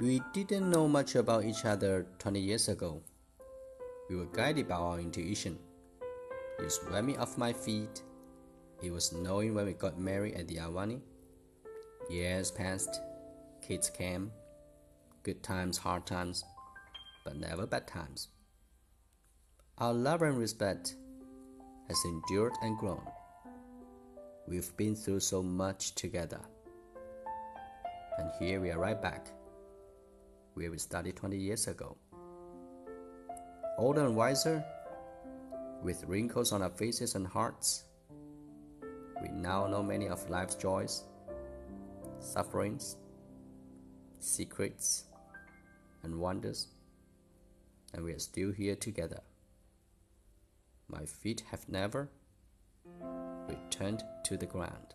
We didn't know much about each other 20 years ago. We were guided by our intuition. It was me off my feet. It was knowing when we got married at the Ahwahnee. Years passed, kids came, good times, hard times, but never bad times. Our love and respect has endured and grown. We've been through so much together. And here we are right back, where we studied 20 years ago. Older and wiser, with wrinkles on our faces and hearts, we now know many of life's joys, sufferings, secrets, and wonders, and we are still here together. My feet have never returned to the ground.